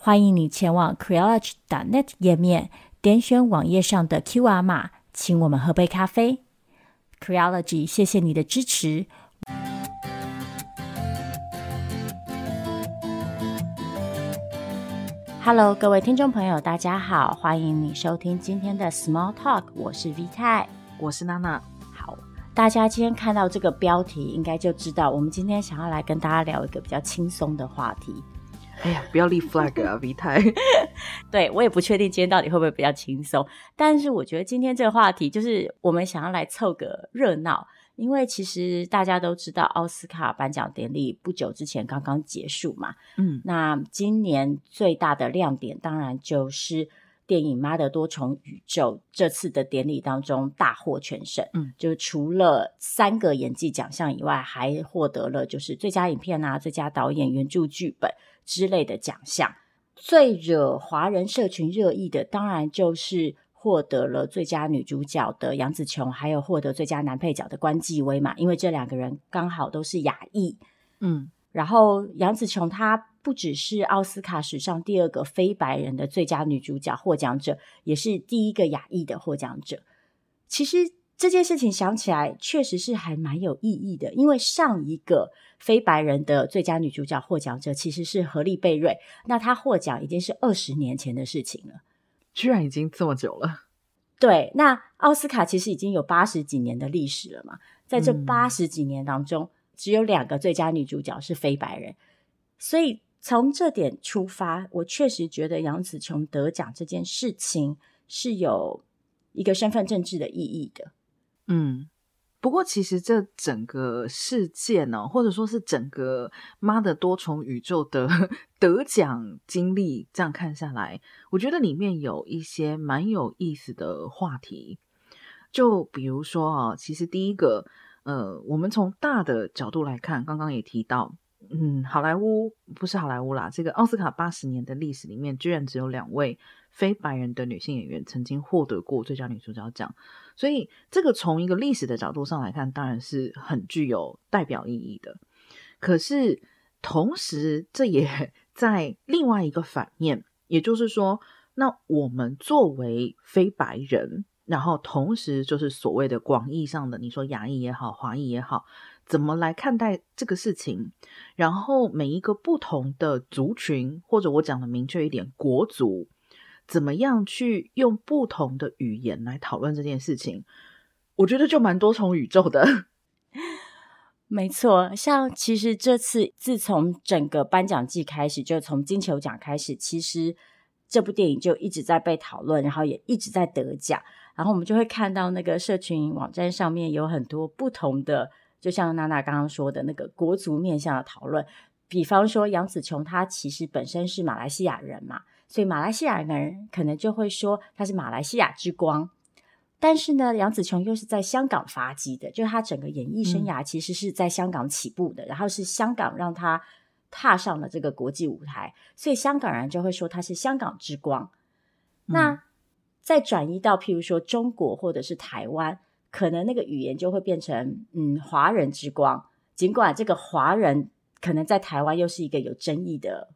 欢迎你前往 Creology.net 页面，点选网页上的 QR 码，请我们喝杯咖啡。Creology，谢谢你的支持。Hello，各位听众朋友，大家好，欢迎你收听今天的 Small Talk，我是 V 太，我是娜娜。好大家今天看到这个标题，应该就知道我们今天想要来跟大家聊一个比较轻松的话题。哎呀，不要立 flag 啊，V 太。对，我也不确定今天到底会不会比较轻松，但是我觉得今天这个话题就是我们想要来凑个热闹，因为其实大家都知道奥斯卡颁奖典礼不久之前刚刚结束嘛。嗯，那今年最大的亮点当然就是。电影《妈的多重宇宙》这次的典礼当中大获全胜，嗯，就除了三个演技奖项以外，还获得了就是最佳影片啊、最佳导演、原著剧本之类的奖项。最惹华人社群热议的，当然就是获得了最佳女主角的杨紫琼，还有获得最佳男配角的关继威嘛，因为这两个人刚好都是亚裔，嗯。然后杨紫琼她不只是奥斯卡史上第二个非白人的最佳女主角获奖者，也是第一个亚裔的获奖者。其实这件事情想起来确实是还蛮有意义的，因为上一个非白人的最佳女主角获奖者其实是何丽贝瑞，那她获奖已经是二十年前的事情了，居然已经这么久了。对，那奥斯卡其实已经有八十几年的历史了嘛，在这八十几年当中。嗯只有两个最佳女主角是非白人，所以从这点出发，我确实觉得杨紫琼得奖这件事情是有一个身份政治的意义的。嗯，不过其实这整个事件呢、哦，或者说是整个妈的多重宇宙的 得奖经历，这样看下来，我觉得里面有一些蛮有意思的话题。就比如说啊，其实第一个。呃，我们从大的角度来看，刚刚也提到，嗯，好莱坞不是好莱坞啦，这个奥斯卡八十年的历史里面，居然只有两位非白人的女性演员曾经获得过最佳女主角奖，所以这个从一个历史的角度上来看，当然是很具有代表意义的。可是同时，这也 在另外一个反面，也就是说，那我们作为非白人。然后，同时就是所谓的广义上的，你说亚裔也好，华裔也好，怎么来看待这个事情？然后每一个不同的族群，或者我讲的明确一点，国族，怎么样去用不同的语言来讨论这件事情？我觉得就蛮多重宇宙的。没错，像其实这次自从整个颁奖季开始，就从金球奖开始，其实这部电影就一直在被讨论，然后也一直在得奖。然后我们就会看到那个社群网站上面有很多不同的，就像娜娜刚刚说的那个国族面向的讨论。比方说杨紫琼，她其实本身是马来西亚人嘛，所以马来西亚人可能就会说他是马来西亚之光。但是呢，杨紫琼又是在香港发迹的，就是她整个演艺生涯其实是在香港起步的，嗯、然后是香港让她踏上了这个国际舞台，所以香港人就会说她是香港之光。嗯、那再转移到譬如说中国或者是台湾，可能那个语言就会变成嗯华人之光。尽管这个华人可能在台湾又是一个有争议的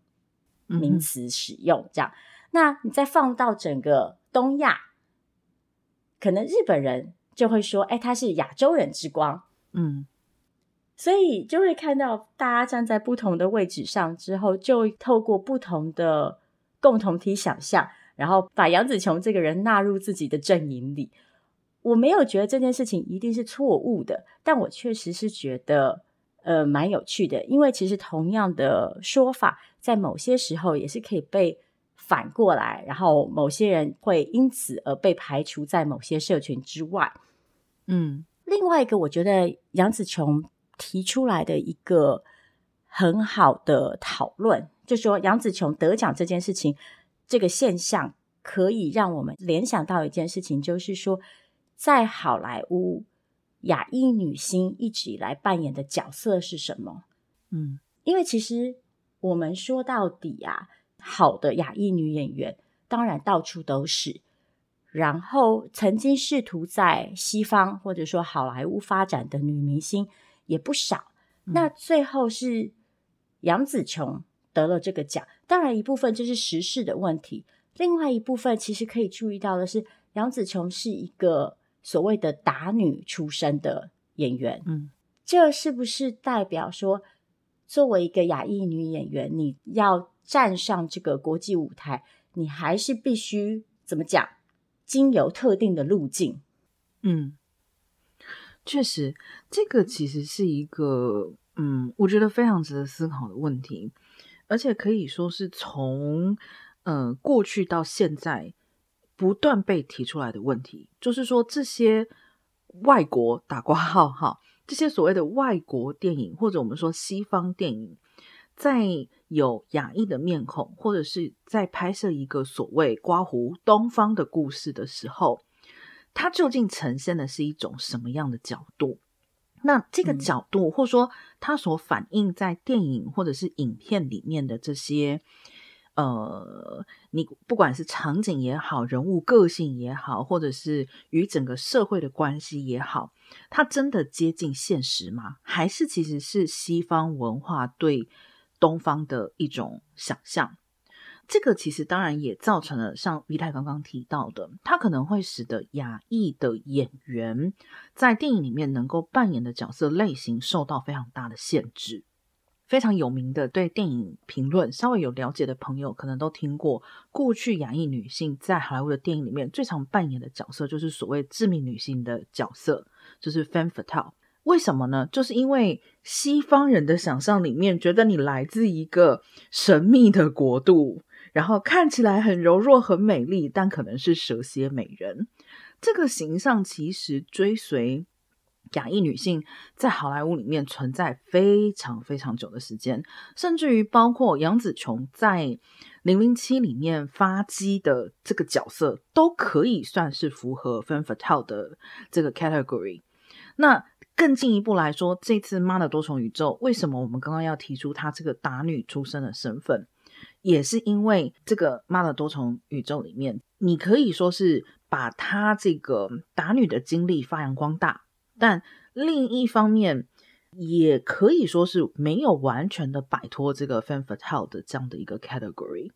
名词使用，这样。嗯、那你再放到整个东亚，可能日本人就会说，哎，他是亚洲人之光。嗯，所以就会看到大家站在不同的位置上之后，就透过不同的共同体想象。然后把杨子琼这个人纳入自己的阵营里，我没有觉得这件事情一定是错误的，但我确实是觉得呃蛮有趣的，因为其实同样的说法在某些时候也是可以被反过来，然后某些人会因此而被排除在某些社群之外。嗯，另外一个我觉得杨紫琼提出来的一个很好的讨论，就说杨紫琼得奖这件事情。这个现象可以让我们联想到一件事情，就是说，在好莱坞，亚裔女星一直以来扮演的角色是什么？嗯，因为其实我们说到底啊，好的亚裔女演员当然到处都是，然后曾经试图在西方或者说好莱坞发展的女明星也不少。嗯、那最后是杨紫琼得了这个奖，当然一部分就是时事的问题，另外一部分其实可以注意到的是，杨紫琼是一个所谓的打女出身的演员，嗯，这是不是代表说，作为一个亚裔女演员，你要站上这个国际舞台，你还是必须怎么讲，经由特定的路径？嗯，确实，这个其实是一个，嗯，我觉得非常值得思考的问题，而且可以说是从，呃，过去到现在。不断被提出来的问题，就是说这些外国打括号哈，这些所谓的外国电影，或者我们说西方电影，在有亚裔的面孔，或者是在拍摄一个所谓刮胡东方的故事的时候，它究竟呈现的是一种什么样的角度？那这个角度，或者说它所反映在电影或者是影片里面的这些。呃，你不管是场景也好，人物个性也好，或者是与整个社会的关系也好，它真的接近现实吗？还是其实是西方文化对东方的一种想象？这个其实当然也造成了像于太刚刚提到的，它可能会使得亚裔的演员在电影里面能够扮演的角色类型受到非常大的限制。非常有名的对电影评论稍微有了解的朋友，可能都听过。过去亚裔女性在好莱坞的电影里面最常扮演的角色，就是所谓致命女性的角色，就是 femme fatale。为什么呢？就是因为西方人的想象里面，觉得你来自一个神秘的国度，然后看起来很柔弱、很美丽，但可能是蛇蝎美人。这个形象其实追随。亚裔女性在好莱坞里面存在非常非常久的时间，甚至于包括杨紫琼在《零零七》里面发迹的这个角色，都可以算是符合 f e m fatale 的这个 category。那更进一步来说，这次《妈的多重宇宙》为什么我们刚刚要提出她这个打女出身的身份，也是因为这个《妈的多重宇宙》里面，你可以说是把她这个打女的经历发扬光大。但另一方面，也可以说是没有完全的摆脱这个 femme fatale 的这样的一个 category。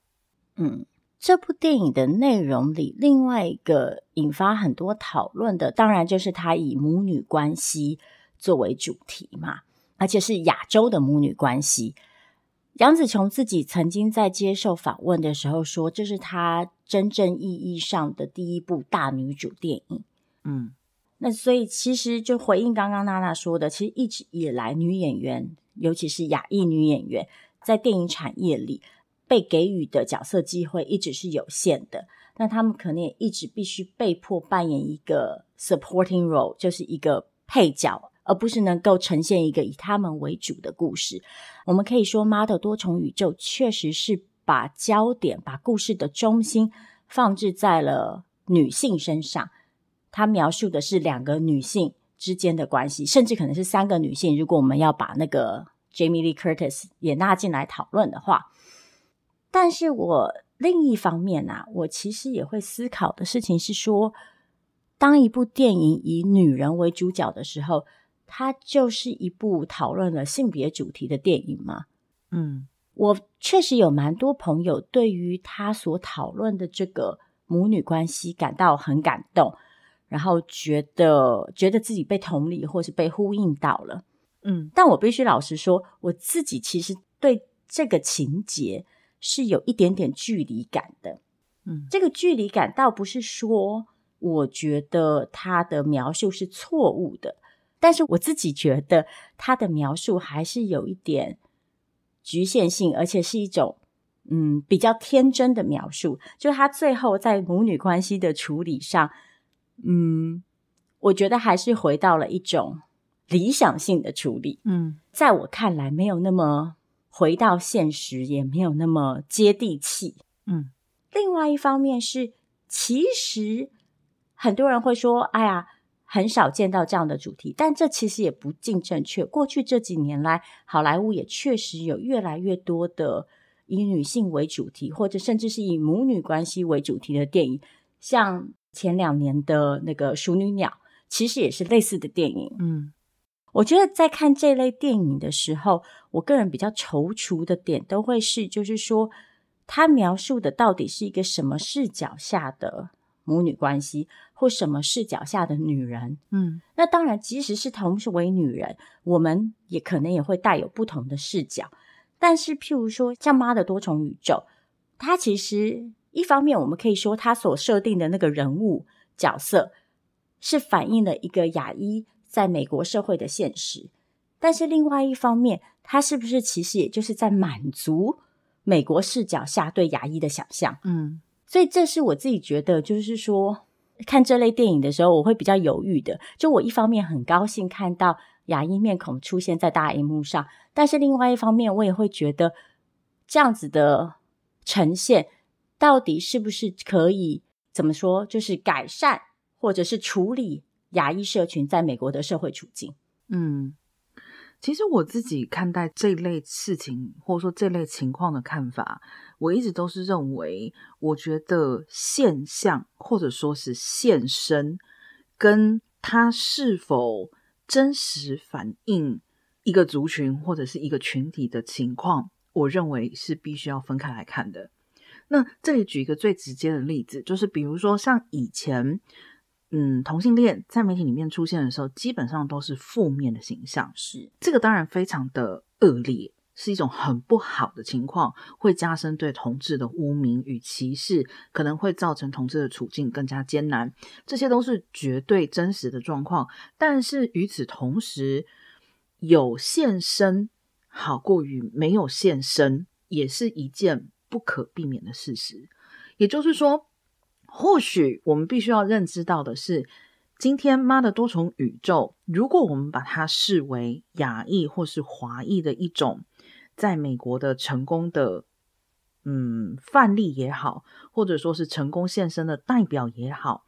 嗯，这部电影的内容里，另外一个引发很多讨论的，当然就是它以母女关系作为主题嘛，而且是亚洲的母女关系。杨紫琼自己曾经在接受访问的时候说，这是她真正意义上的第一部大女主电影。嗯。那所以，其实就回应刚刚娜娜说的，其实一直以来，女演员，尤其是亚裔女演员，在电影产业里被给予的角色机会一直是有限的。那他们可能也一直必须被迫扮演一个 supporting role，就是一个配角，而不是能够呈现一个以他们为主的故事。我们可以说，《妈的多重宇宙》确实是把焦点、把故事的中心放置在了女性身上。他描述的是两个女性之间的关系，甚至可能是三个女性。如果我们要把那个 Jamie Lee Curtis 也纳进来讨论的话，但是我另一方面啊，我其实也会思考的事情是说，当一部电影以女人为主角的时候，它就是一部讨论了性别主题的电影吗？嗯，我确实有蛮多朋友对于他所讨论的这个母女关系感到很感动。然后觉得觉得自己被同理或是被呼应到了，嗯，但我必须老实说，我自己其实对这个情节是有一点点距离感的，嗯，这个距离感倒不是说我觉得他的描述是错误的，但是我自己觉得他的描述还是有一点局限性，而且是一种嗯比较天真的描述，就他最后在母女关系的处理上。嗯，我觉得还是回到了一种理想性的处理。嗯，在我看来，没有那么回到现实，也没有那么接地气。嗯，另外一方面是，其实很多人会说：“哎呀，很少见到这样的主题。”但这其实也不尽正确。过去这几年来，好莱坞也确实有越来越多的以女性为主题，或者甚至是以母女关系为主题的电影，像前两年的那个《熟女鸟》，其实也是类似的电影。嗯。我觉得在看这类电影的时候，我个人比较踌躇的点都会是，就是说，它描述的到底是一个什么视角下的母女关系，或什么视角下的女人？嗯，那当然，即使是同是为女人，我们也可能也会带有不同的视角。但是，譬如说，像《妈的多重宇宙》，它其实一方面我们可以说，他所设定的那个人物角色是反映了一个亚裔。在美国社会的现实，但是另外一方面，他是不是其实也就是在满足美国视角下对亚裔的想象？嗯，所以这是我自己觉得，就是说看这类电影的时候，我会比较犹豫的。就我一方面很高兴看到亚裔面孔出现在大荧幕上，但是另外一方面，我也会觉得这样子的呈现到底是不是可以怎么说，就是改善或者是处理。牙医社群在美国的社会处境，嗯，其实我自己看待这类事情，或者说这类情况的看法，我一直都是认为，我觉得现象或者说是现身，跟它是否真实反映一个族群或者是一个群体的情况，我认为是必须要分开来看的。那这里举一个最直接的例子，就是比如说像以前。嗯，同性恋在媒体里面出现的时候，基本上都是负面的形象。是这个当然非常的恶劣，是一种很不好的情况，会加深对同志的污名与歧视，可能会造成同志的处境更加艰难。这些都是绝对真实的状况。但是与此同时，有现身好过于没有现身，也是一件不可避免的事实。也就是说。或许我们必须要认知到的是，今天妈的多重宇宙，如果我们把它视为亚裔或是华裔的一种在美国的成功的嗯范例也好，或者说是成功现身的代表也好，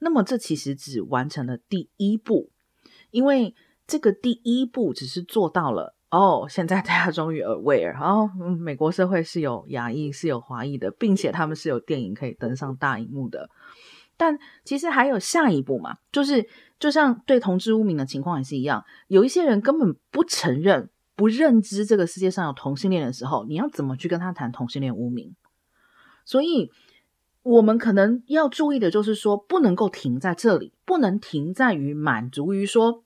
那么这其实只完成了第一步，因为这个第一步只是做到了。哦，现在大家终于 aware，哦，美国社会是有亚裔、是有华裔的，并且他们是有电影可以登上大荧幕的。但其实还有下一步嘛，就是就像对同志污名的情况也是一样，有一些人根本不承认、不认知这个世界上有同性恋的时候，你要怎么去跟他谈同性恋污名？所以，我们可能要注意的就是说，不能够停在这里，不能停在于满足于说，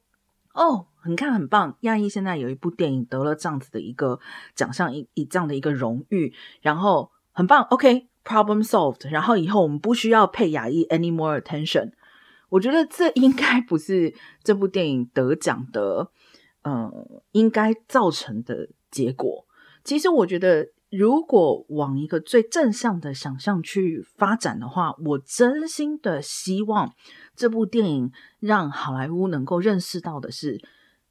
哦。你看很棒，亚裔现在有一部电影得了这样子的一个奖项，以以这样的一个荣誉，然后很棒，OK，problem、solved，然后以后我们不需要配亚裔 any more attention。我觉得这应该不是这部电影得奖的，嗯、呃，应该造成的结果。其实我觉得，如果往一个最正向的想象去发展的话，我真心的希望这部电影让好莱坞能够认识到的是。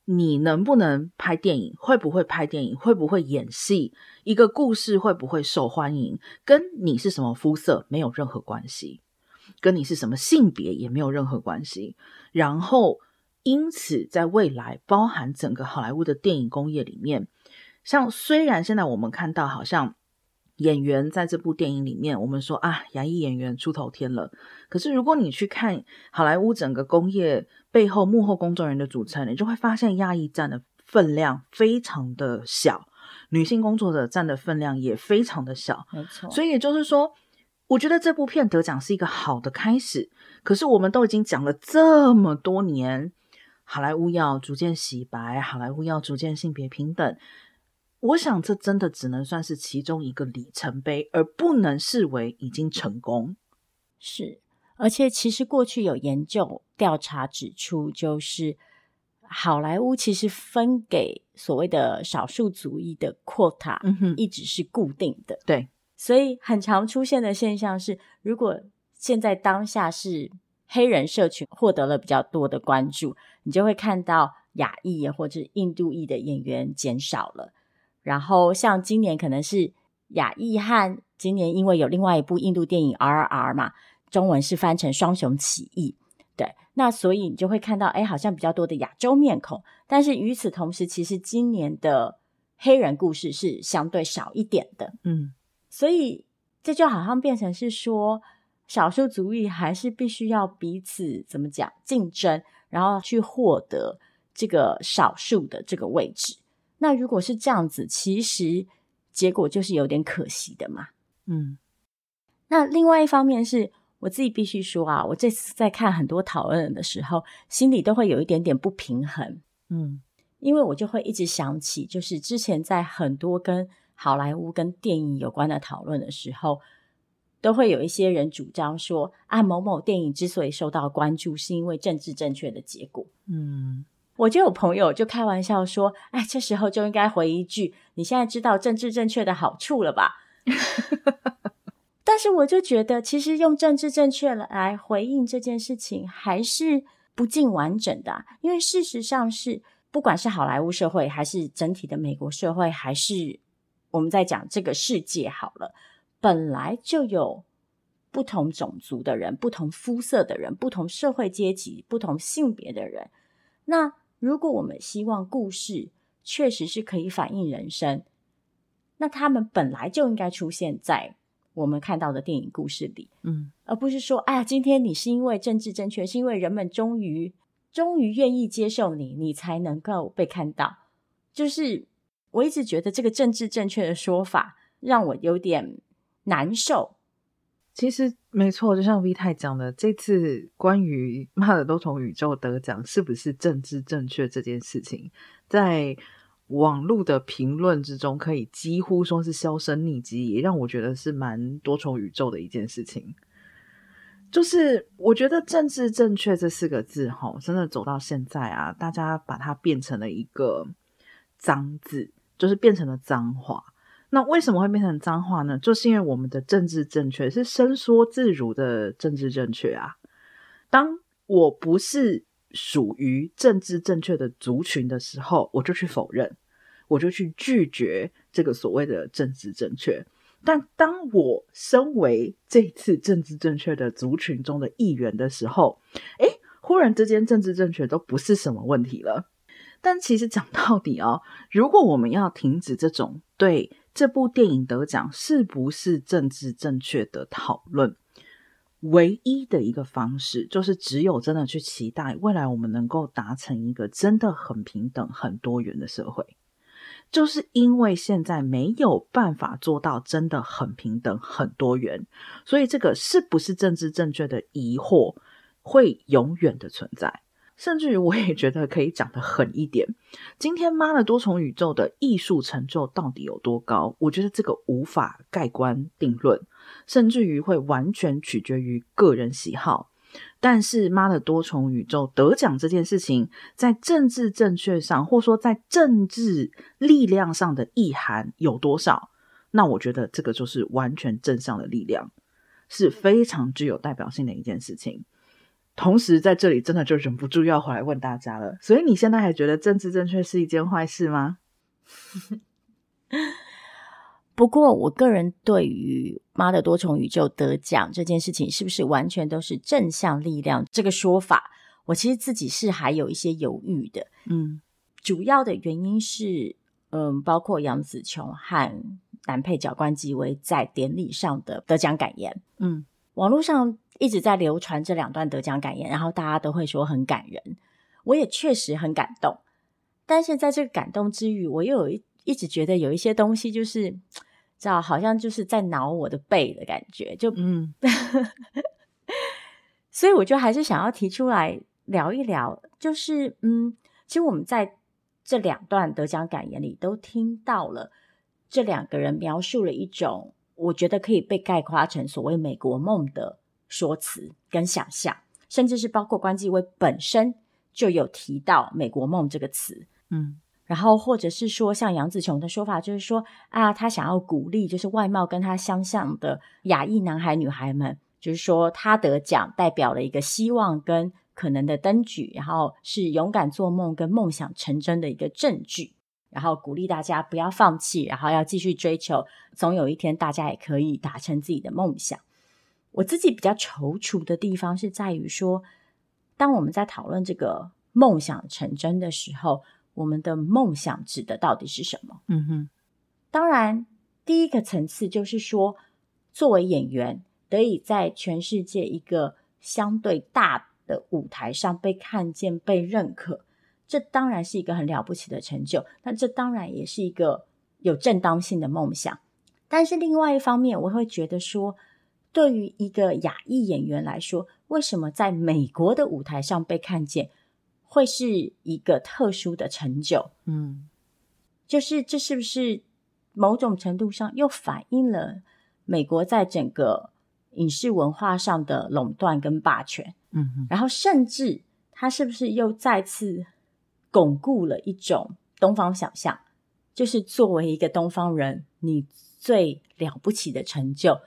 你能不能拍电影？会不会拍电影？会不会演戏？一个故事会不会受欢迎？跟你是什么肤色没有任何关系，跟你是什么性别也没有任何关系。然后，因此，在未来，包含整个好莱坞的电影工业里面，像虽然现在我们看到好像。演员在这部电影里面，我们说啊，亚裔演员出头天了。可是如果你去看好莱坞整个工业背后幕后工作人员的组成，你就会发现亚裔占的分量非常的小，女性工作者占的分量也非常的小。没错，所以也就是说，我觉得这部片得奖是一个好的开始。可是我们都已经讲了这么多年，好莱坞要逐渐洗白，好莱坞要逐渐性别平等。我想，这真的只能算是其中一个里程碑，而不能视为已经成功。是，而且其实过去有研究调查指出，就是好莱坞其实分给所谓的少数族裔的 quota，嗯哼，一直是固定的。对，所以很常出现的现象是，如果现在当下是黑人社群获得了比较多的关注，你就会看到亚裔或者印度裔的演员减少了。然后像今年可能是亚裔和今年因为有另外一部印度电影 RRR 嘛，中文是翻成双雄起义。对，那所以你就会看到，哎，好像比较多的亚洲面孔。但是与此同时，其实今年的黑人故事是相对少一点的。嗯，所以这就好像变成是说，少数族裔还是必须要彼此怎么讲竞争，然后去获得这个少数的这个位置。那如果是这样子，其实结果就是有点可惜的嘛。嗯，那另外一方面是。我自己必须说啊，我这次在看很多讨论的时候，心里都会有一点点不平衡。嗯，因为我就会一直想起，就是之前在很多跟好莱坞跟电影有关的讨论的时候，都会有一些人主张说啊，某某电影之所以受到关注，是因为政治正确的结果。嗯，我就有朋友就开玩笑说，哎，这时候就应该回一句：你现在知道政治正确的好处了吧？但是我就觉得，其实用政治正确来回应这件事情，还是不尽完整的。因为事实上是，不管是好莱坞社会，还是整体的美国社会，还是我们在讲这个世界好了，本来就有不同种族的人、不同肤色的人、不同社会阶级、不同性别的人。那如果我们希望故事确实是可以反映人生，那他们本来就应该出现在。我们看到的电影故事里，嗯，而不是说，哎呀，今天你是因为政治正确，是因为人们终于终于愿意接受你，你才能够被看到。就是我一直觉得这个政治正确的说法让我有点难受。其实没错，就像 V 太讲的，这次关于《骂的都从宇宙》得奖是不是政治正确这件事情，在。网络的评论之中，可以几乎说是销声匿迹，也让我觉得是蛮多重宇宙的一件事情。就是我觉得“政治正确”这四个字，哈，真的走到现在啊，大家把它变成了一个脏字，就是变成了脏话。那为什么会变成脏话呢？就是因为我们的政治正确是伸缩自如的政治正确啊。当我不是。属于政治正确的族群的时候，我就去否认，我就去拒绝这个所谓的政治正确。但当我身为这次政治正确的族群中的一员的时候，诶，忽然之间政治正确都不是什么问题了。但其实讲到底哦，如果我们要停止这种对这部电影得奖是不是政治正确的讨论，唯一的一个方式，就是只有真的去期待未来我们能够达成一个真的很平等、很多元的社会。就是因为现在没有办法做到真的很平等、很多元，所以这个是不是政治正确的疑惑会永远的存在。甚至于，我也觉得可以讲得狠一点。今天妈的多重宇宙的艺术成就到底有多高？我觉得这个无法盖棺定论，甚至于会完全取决于个人喜好。但是妈的多重宇宙得奖这件事情，在政治正确上，或说在政治力量上的意涵有多少？那我觉得这个就是完全正向的力量，是非常具有代表性的一件事情。同时，在这里真的就忍不住要回来问大家了。所以你现在还觉得政治正确是一件坏事吗？不过，我个人对于《妈的多重宇宙》得奖这件事情，是不是完全都是正向力量这个说法，我其实自己是还有一些犹豫的。嗯，主要的原因是，嗯，包括杨紫琼和男配角关继威在典礼上的得奖感言。嗯，网络上。一直在流传这两段得奖感言，然后大家都会说很感人，我也确实很感动。但是在这个感动之余，我又有一一直觉得有一些东西，就是知道好像就是在挠我的背的感觉，就嗯，所以我就还是想要提出来聊一聊，就是嗯，其实我们在这两段得奖感言里都听到了这两个人描述了一种我觉得可以被概括成所谓美国梦的。说辞跟想象，甚至是包括关继威本身就有提到“美国梦”这个词，嗯，然后或者是说，像杨紫琼的说法，就是说啊，他想要鼓励，就是外貌跟他相像的亚裔男孩女孩们，就是说他得奖代表了一个希望跟可能的灯举，然后是勇敢做梦跟梦想成真的一个证据。然后鼓励大家不要放弃，然后要继续追求，总有一天大家也可以达成自己的梦想。我自己比较踌躇的地方是在于说，当我们在讨论这个梦想成真的时候，我们的梦想指的到底是什么？嗯哼，当然，第一个层次就是说，作为演员，得以在全世界一个相对大的舞台上被看见、被认可，这当然是一个很了不起的成就。那这当然也是一个有正当性的梦想。但是另外一方面，我会觉得说，对于一个亚裔演员来说，为什么在美国的舞台上被看见，会是一个特殊的成就？嗯，就是这是不是某种程度上又反映了美国在整个影视文化上的垄断跟霸权？嗯哼，然后甚至他是不是又再次巩固了一种东方想象？就是作为一个东方人，你最了不起的成就。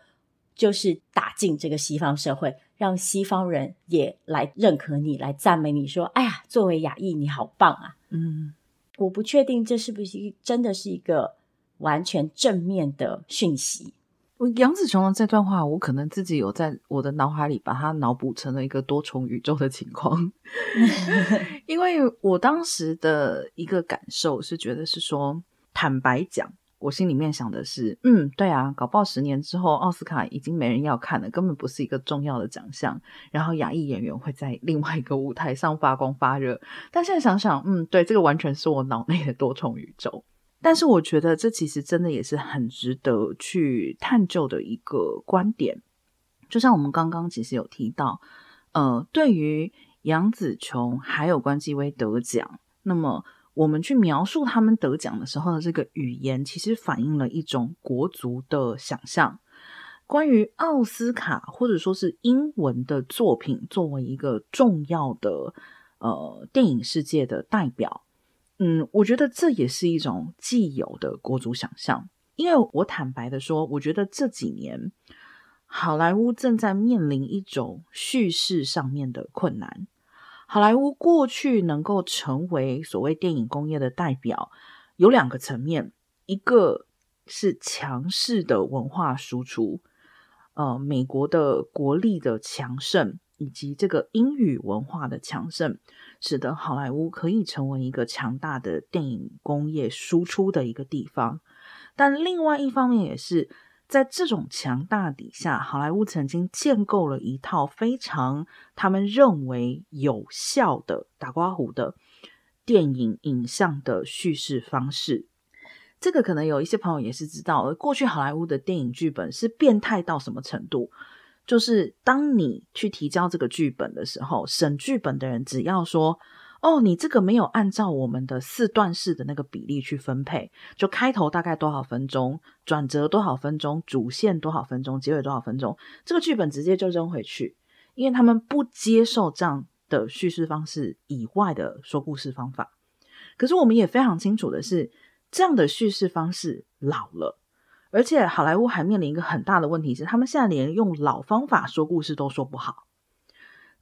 就是打进这个西方社会，让西方人也来认可你，来赞美你说：“哎呀，作为亚裔，你好棒啊！”嗯，我不确定这是不是真的是一个完全正面的讯息。杨子琼的这段话，我可能自己有在我的脑海里把它脑补成了一个多重宇宙的情况，因为我当时的一个感受是觉得是说，坦白讲。我心里面想的是，嗯，对啊，搞不好十年之后奥斯卡已经没人要看了，根本不是一个重要的奖项。然后亚裔演员会在另外一个舞台上发光发热。但现在想想，嗯，对，这个完全是我脑内的多重宇宙。但是我觉得这其实真的也是很值得去探究的一个观点。就像我们刚刚其实有提到，呃，对于杨紫琼还有关继威得奖，那么。我们去描述他们得奖的时候的这个语言，其实反映了一种国足的想象。关于奥斯卡或者说是英文的作品作为一个重要的呃电影世界的代表，嗯，我觉得这也是一种既有的国足想象。因为我坦白的说，我觉得这几年好莱坞正在面临一种叙事上面的困难。好莱坞过去能够成为所谓电影工业的代表，有两个层面，一个是强势的文化输出，呃，美国的国力的强盛，以及这个英语文化的强盛，使得好莱坞可以成为一个强大的电影工业输出的一个地方。但另外一方面也是。在这种强大底下，好莱坞曾经建构了一套非常他们认为有效的打刮胡的电影影像的叙事方式。这个可能有一些朋友也是知道，过去好莱坞的电影剧本是变态到什么程度？就是当你去提交这个剧本的时候，审剧本的人只要说。哦，你这个没有按照我们的四段式的那个比例去分配，就开头大概多少分钟，转折多少分钟，主线多少分钟，结尾多少分钟，这个剧本直接就扔回去，因为他们不接受这样的叙事方式以外的说故事方法。可是我们也非常清楚的是，这样的叙事方式老了，而且好莱坞还面临一个很大的问题是，他们现在连用老方法说故事都说不好。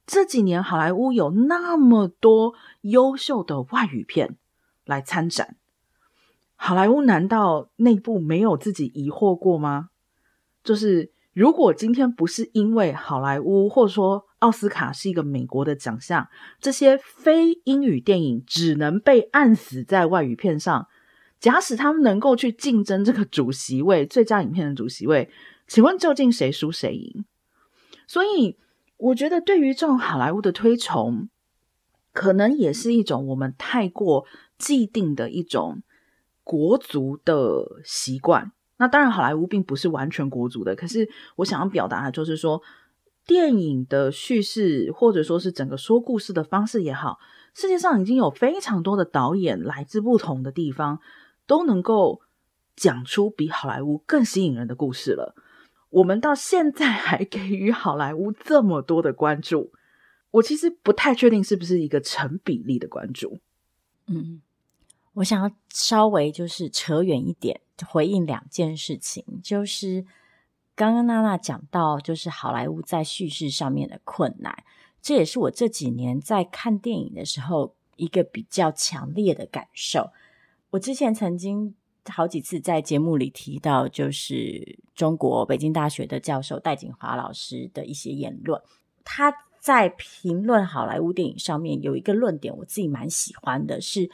这几年，好莱坞有那么多优秀的外语片来参展，好莱坞难道内部没有自己疑惑过吗？就是如果今天不是因为好莱坞或者说奥斯卡是一个美国的奖项，这些非英语电影只能被按死在外语片上。假使他们能够去竞争这个主席位，最佳影片的主席位，请问究竟谁输谁赢？所以。我觉得对于这种好莱坞的推崇，可能也是一种我们太过既定的一种国族的习惯。那当然，好莱坞并不是完全国族的。可是我想要表达的就是说，电影的叙事或者说是整个说故事的方式也好，世界上已经有非常多的导演来自不同的地方，都能够讲出比好莱坞更吸引人的故事了。我们到现在还给予好莱坞这么多的关注，我其实不太确定是不是一个成比例的关注。嗯，我想要稍微就是扯远一点，回应两件事情，就是刚刚娜娜讲到，就是好莱坞在叙事上面的困难，这也是我这几年在看电影的时候一个比较强烈的感受。我之前曾经好几次在节目里提到，就是中国北京大学的教授戴锦华老师的一些言论。他在评论好莱坞电影上面有一个论点，我自己蛮喜欢的，是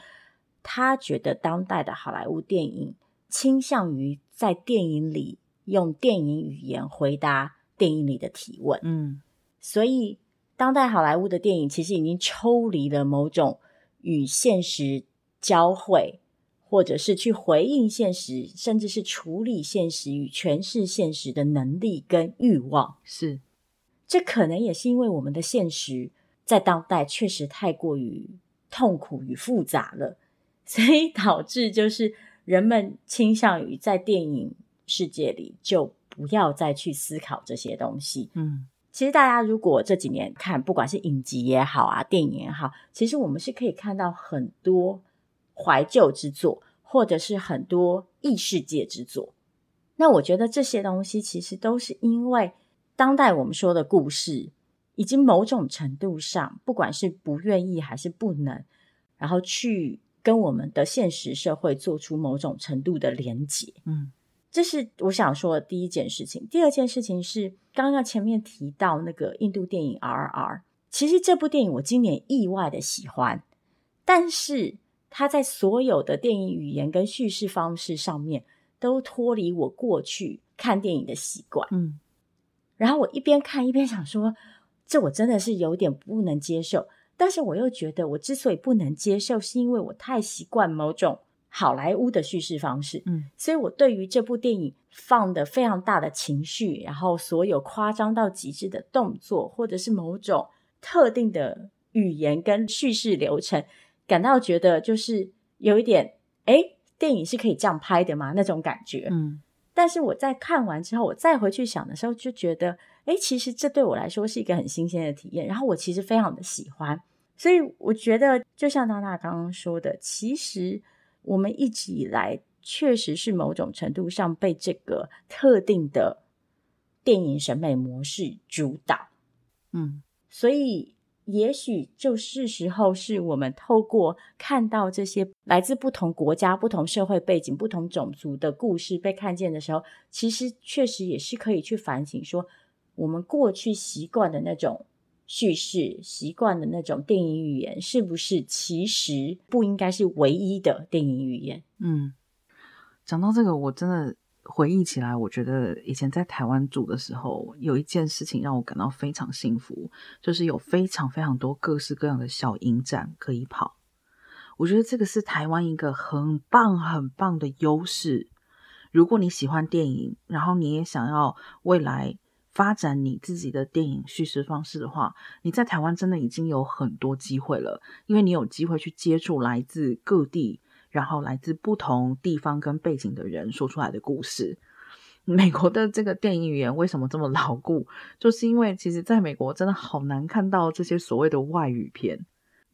他觉得当代的好莱坞电影倾向于在电影里用电影语言回答电影里的提问。嗯，所以当代好莱坞的电影其实已经抽离了某种与现实交汇。或者是去回应现实，甚至是处理现实与诠释现实的能力跟欲望，是这可能也是因为我们的现实在当代确实太过于痛苦与复杂了，所以导致就是人们倾向于在电影世界里就不要再去思考这些东西。嗯，其实大家如果这几年看，不管是影集也好啊，电影也好，其实我们是可以看到很多。怀旧之作，或者是很多异世界之作，那我觉得这些东西其实都是因为当代我们说的故事，已经某种程度上，不管是不愿意还是不能，然后去跟我们的现实社会做出某种程度的连结。嗯，这是我想说的第一件事情。第二件事情是刚刚前面提到那个印度电影 RRR，其实这部电影我今年意外的喜欢，但是。它在所有的电影语言跟叙事方式上面都脱离我过去看电影的习惯，嗯，然后我一边看一边想说，这我真的是有点不能接受，但是我又觉得我之所以不能接受，是因为我太习惯某种好莱坞的叙事方式，嗯，所以我对于这部电影放的非常大的情绪，然后所有夸张到极致的动作，或者是某种特定的语言跟叙事流程。感到觉得就是有一点，哎，电影是可以这样拍的吗？那种感觉。嗯，但是我在看完之后，我再回去想的时候，就觉得，诶，其实这对我来说是一个很新鲜的体验。然后我其实非常的喜欢，所以我觉得，就像娜娜刚刚说的，其实我们一直以来确实是某种程度上被这个特定的电影审美模式主导。嗯，所以。也许就是时候，是我们透过看到这些来自不同国家、不同社会背景、不同种族的故事被看见的时候，其实确实也是可以去反省，说我们过去习惯的那种叙事、习惯的那种电影语言，是不是其实不应该是唯一的电影语言？嗯，讲到这个，我真的。回忆起来，我觉得以前在台湾住的时候，有一件事情让我感到非常幸福，就是有非常非常多各式各样的小影展可以跑。我觉得这个是台湾一个很棒很棒的优势。如果你喜欢电影，然后你也想要未来发展你自己的电影叙事方式的话，你在台湾真的已经有很多机会了，因为你有机会去接触来自各地。然后来自不同地方跟背景的人说出来的故事。美国的这个电影语言为什么这么牢固？就是因为其实在美国真的好难看到这些所谓的外语片，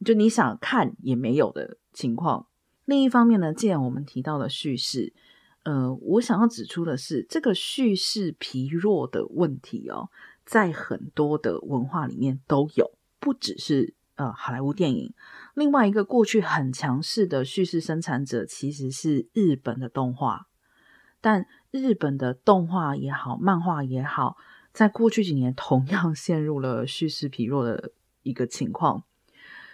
就你想看也没有的情况。另一方面呢，既然我们提到了叙事，呃，我想要指出的是，这个叙事疲弱的问题哦，在很多的文化里面都有，不只是。呃，好莱坞电影，另外一个过去很强势的叙事生产者其实是日本的动画，但日本的动画也好，漫画也好，在过去几年同样陷入了叙事疲弱的一个情况。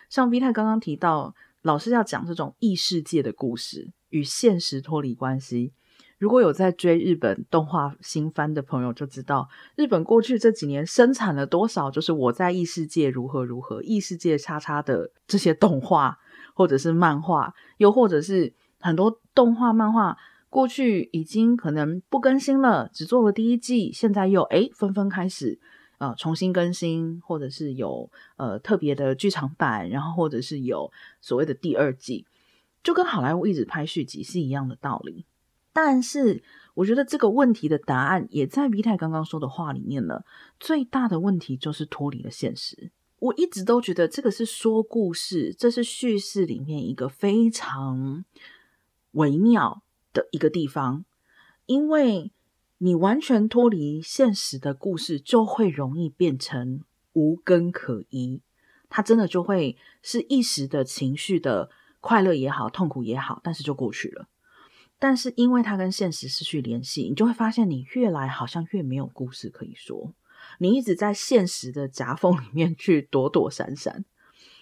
像 V 太刚刚提到，老是要讲这种异世界的故事，与现实脱离关系。如果有在追日本动画新番的朋友，就知道日本过去这几年生产了多少，就是我在异世界如何如何，异世界叉叉的这些动画或者是漫画，又或者是很多动画漫画过去已经可能不更新了，只做了第一季，现在又诶纷纷开始呃重新更新，或者是有呃特别的剧场版，然后或者是有所谓的第二季，就跟好莱坞一直拍续集是一样的道理。但是，我觉得这个问题的答案也在 V 太刚刚说的话里面了。最大的问题就是脱离了现实。我一直都觉得这个是说故事，这是叙事里面一个非常微妙的一个地方。因为你完全脱离现实的故事，就会容易变成无根可依。它真的就会是一时的情绪的快乐也好，痛苦也好，但是就过去了。但是因为它跟现实失去联系，你就会发现你越来好像越没有故事可以说，你一直在现实的夹缝里面去躲躲闪闪。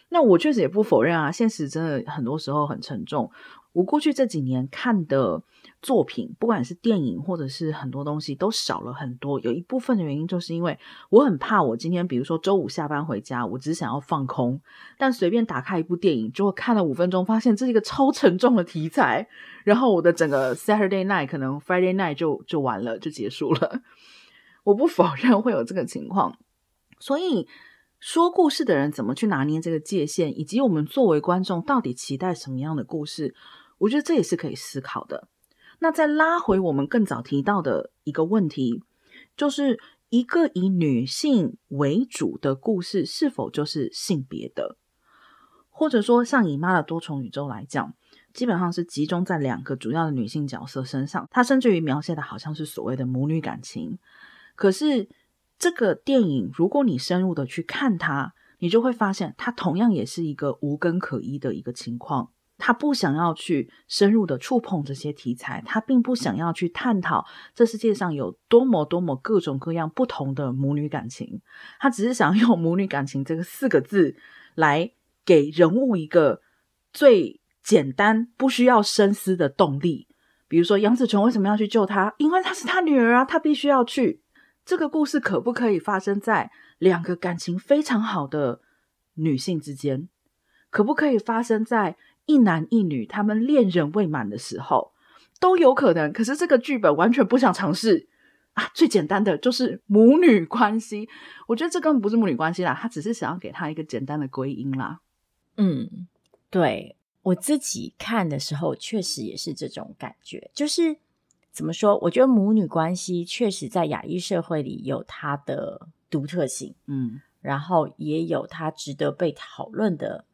那我确实也不否认啊，现实真的很多时候很沉重。我过去这几年看的作品，不管是电影或者是很多东西，都少了很多。有一部分的原因，就是因为我很怕，我今天比如说周五下班回家，我只想要放空，但随便打开一部电影，就会看了五分钟，发现这是一个超沉重的题材，然后我的整个 Saturday night 可能 Friday night 就就完了，就结束了。我不否认会有这个情况，所以说故事的人怎么去拿捏这个界限，以及我们作为观众到底期待什么样的故事？我觉得这也是可以思考的。那再拉回我们更早提到的一个问题，就是一个以女性为主的故事是否就是性别的？或者说，像姨《妈的多重宇宙》来讲，基本上是集中在两个主要的女性角色身上。它甚至于描写的好像是所谓的母女感情。可是这个电影，如果你深入的去看它，你就会发现，它同样也是一个无根可依的一个情况。他不想要去深入的触碰这些题材，他并不想要去探讨这世界上有多么多么各种各样不同的母女感情，他只是想用母女感情这个四个字来给人物一个最简单、不需要深思的动力。比如说杨子琼为什么要去救她？因为她是她女儿啊，她必须要去。这个故事可不可以发生在两个感情非常好的女性之间？可不可以发生在一男一女他们恋人未满的时候都有可能，可是这个剧本完全不想尝试啊！最简单的就是母女关系，我觉得这根本不是母女关系啦，他只是想要给他一个简单的归因啦。嗯，对，我自己看的时候，确实也是这种感觉，就是怎么说？我觉得母女关系确实在亚裔社会里有它的独特性，嗯，然后也有它值得被讨论的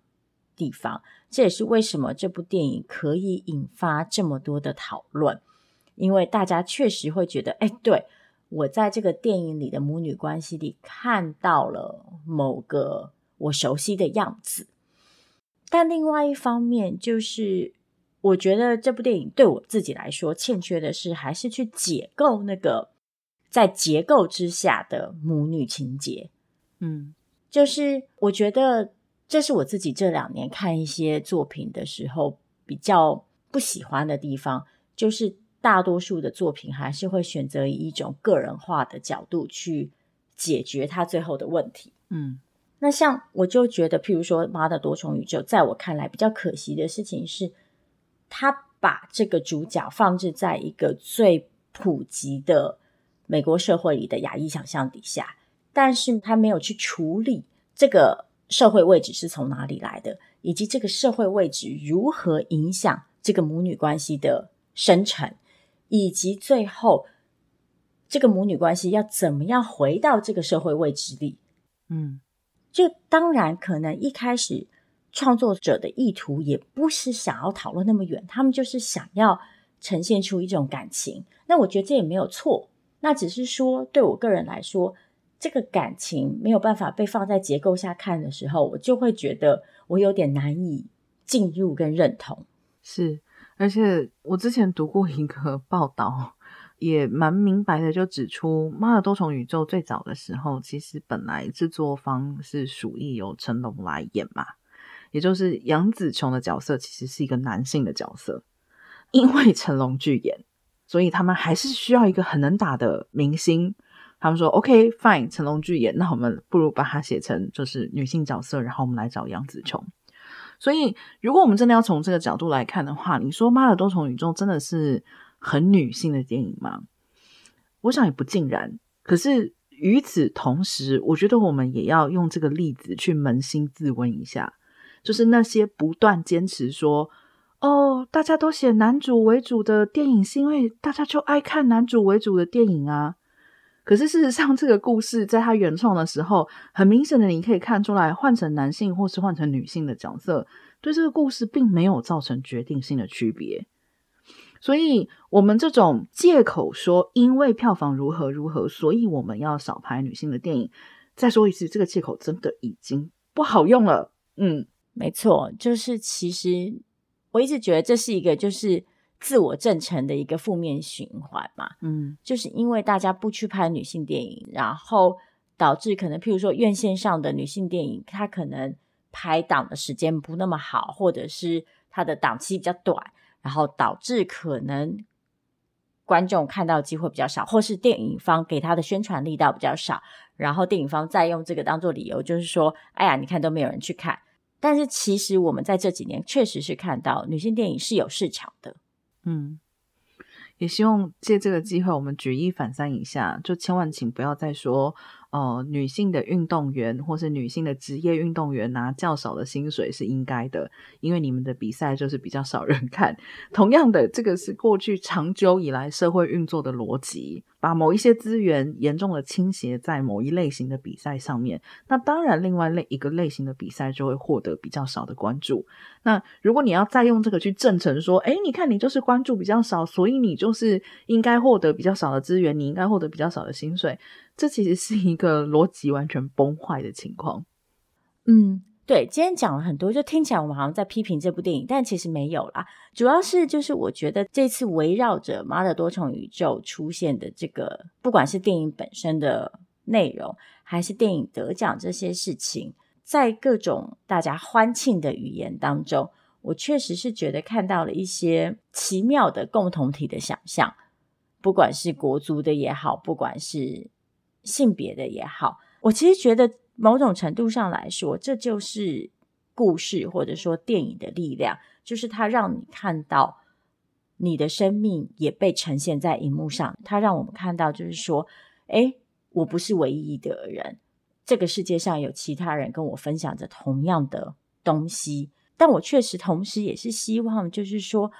地方，这也是为什么这部电影可以引发这么多的讨论，因为大家确实会觉得，哎，对，我在这个电影里的母女关系里看到了某个我熟悉的样子。但另外一方面，就是我觉得这部电影对我自己来说欠缺的是，还是去解构那个在结构之下的母女情节。嗯，就是我觉得。这是我自己这两年看一些作品的时候比较不喜欢的地方，就是大多数的作品还是会选择以一种个人化的角度去解决他最后的问题。嗯，那像我就觉得，譬如说《妈的多重宇宙》，在我看来比较可惜的事情是，他把这个主角放置在一个最普及的美国社会里的亚裔想象底下，但是他没有去处理这个。社会位置是从哪里来的，以及这个社会位置如何影响这个母女关系的生成，以及最后这个母女关系要怎么样回到这个社会位置里？嗯，就当然可能一开始创作者的意图也不是想要讨论那么远，他们就是想要呈现出一种感情。那我觉得这也没有错，那只是说对我个人来说。这个感情没有办法被放在结构下看的时候，我就会觉得我有点难以进入跟认同。是，而且我之前读过一个报道，也蛮明白的，就指出《妈的多重宇宙》最早的时候，其实本来制作方是属意由成龙来演嘛，也就是杨紫琼的角色其实是一个男性的角色，因为成龙拒演，所以他们还是需要一个很能打的明星。他们说：“OK, fine，成龙拒演，那我们不如把它写成就是女性角色，然后我们来找杨紫琼。所以，如果我们真的要从这个角度来看的话，你说《妈的多重宇宙》真的是很女性的电影吗？我想也不尽然。可是与此同时，我觉得我们也要用这个例子去扪心自问一下，就是那些不断坚持说‘哦，大家都写男主为主的电影，是因为大家就爱看男主为主的电影啊’。”可是事实上，这个故事在他原创的时候，很明显的你可以看出来，换成男性或是换成女性的角色，对这个故事并没有造成决定性的区别。所以，我们这种借口说因为票房如何如何，所以我们要少拍女性的电影。再说一次，这个借口真的已经不好用了。嗯，没错，就是其实我一直觉得这是一个就是自我证成的一个负面循环嘛。嗯，就是因为大家不去拍女性电影，然后导致可能譬如说院线上的女性电影，它可能拍档的时间不那么好，或者是它的档期比较短，然后导致可能观众看到机会比较少，或是电影方给他的宣传力道比较少，然后电影方再用这个当做理由，就是说，哎呀，你看都没有人去看。但是其实我们在这几年确实是看到女性电影是有市场的，嗯，也希望借这个机会，我们举一反三一下，就千万请不要再说。呃，女性的运动员或是女性的职业运动员拿较少的薪水是应该的，因为你们的比赛就是比较少人看。同样的，这个是过去长久以来社会运作的逻辑，把某一些资源严重的倾斜在某一类型的比赛上面，那当然另外类一个类型的比赛就会获得比较少的关注。那如果你要再用这个去证成说，诶，你看你就是关注比较少，所以你就是应该获得比较少的资源，你应该获得比较少的薪水。这其实是一个逻辑完全崩坏的情况。嗯，对，今天讲了很多，就听起来我们好像在批评这部电影，但其实没有啦。主要是就是我觉得这次围绕着《妈的多重宇宙》出现的这个，不管是电影本身的内容，还是电影得奖这些事情，在各种大家欢庆的语言当中，我确实是觉得看到了一些奇妙的共同体的想象，不管是国足的也好，不管是性别的也好，我其实觉得某种程度上来说，这就是故事或者说电影的力量，就是它让你看到你的生命也被呈现在荧幕上，它让我们看到，就是说，诶，我不是唯一的人，这个世界上有其他人跟我分享着同样的东西，但我确实同时也是希望，就是说，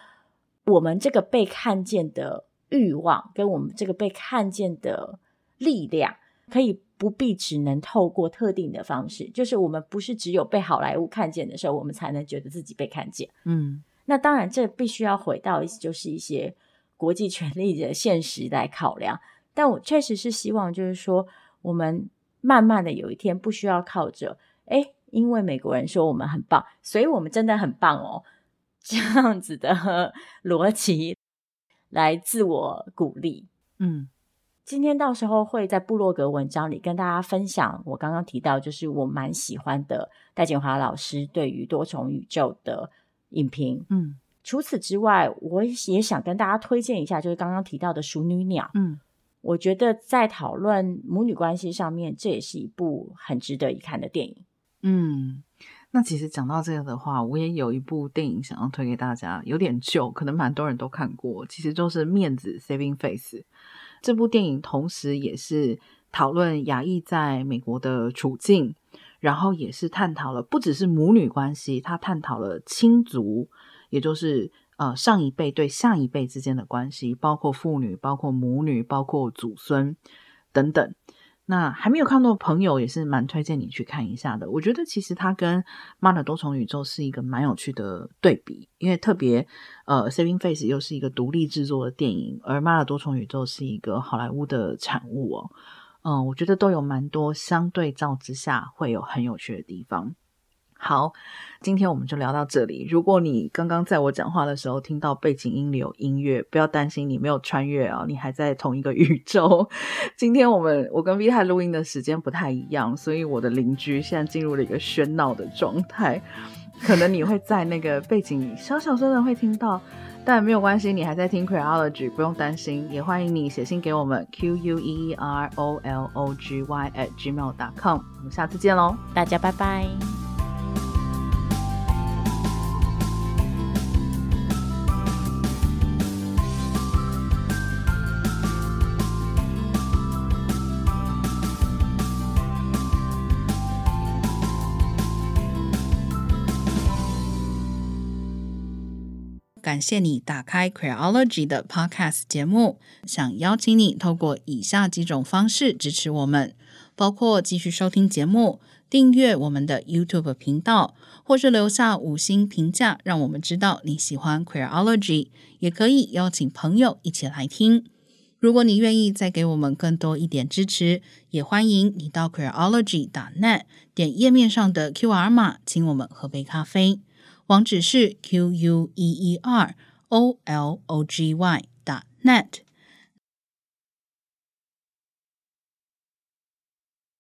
我们这个被看见的欲望，跟我们这个被看见的。力量可以不必只能透过特定的方式，就是我们不是只有被好莱坞看见的时候，我们才能觉得自己被看见。嗯，那当然，这必须要回到就是一些国际权力的现实来考量。但我确实是希望，就是说，我们慢慢的有一天不需要靠着，诶，因为美国人说我们很棒，所以我们真的很棒哦，这样子的逻辑来自我鼓励。嗯。今天到时候会在部落格文章里跟大家分享，我刚刚提到就是我蛮喜欢的戴锦华老师对于多重宇宙的影评。嗯，除此之外，我也想跟大家推荐一下，就是刚刚提到的《熟女鸟》。嗯，我觉得在讨论母女关系上面，这也是一部很值得一看的电影。嗯，那其实讲到这个的话，我也有一部电影想要推给大家，有点旧，可能蛮多人都看过，其实就是《面子 Saving Face》。这部电影同时也是讨论亚裔在美国的处境，然后也是探讨了不只是母女关系，它探讨了亲族，也就是呃上一辈对下一辈之间的关系，包括父女、包括母女、包括祖孙等等。那还没有看到的朋友也是蛮推荐你去看一下的。我觉得其实它跟《妈的多重宇宙》是一个蛮有趣的对比，因为特别呃，《Saving Face》又是一个独立制作的电影，而《妈的多重宇宙》是一个好莱坞的产物哦。嗯，我觉得都有蛮多相对照之下会有很有趣的地方。好，今天我们就聊到这里。如果你刚刚在我讲话的时候听到背景音里有音乐，不要担心，你没有穿越啊，你还在同一个 宇宙。今天我们我跟 V 太录音的时间不太一样，所以我的邻居现在进入了一个喧闹的状态，可能你会在那个背景小小声的会听到，但没有关系，你还在听 Queerology，不用担心。也欢迎你写信给我们 Q U E E R O L O G Y at gmail.com。我们下次见喽，大家拜拜。感谢你打开 Queerology 的 Podcast 节目，想邀请你透过以下几种方式支持我们，包括继续收听节目、订阅我们的 YouTube 频道，或是留下五星评价，让我们知道你喜欢 Queerology，也可以邀请朋友一起来听。如果你愿意再给我们更多一点支持，也欢迎你到 Queerology.net 点页面上的 QR 码，请我们喝杯咖啡。网址是 q u e e r o l o g y 打 net。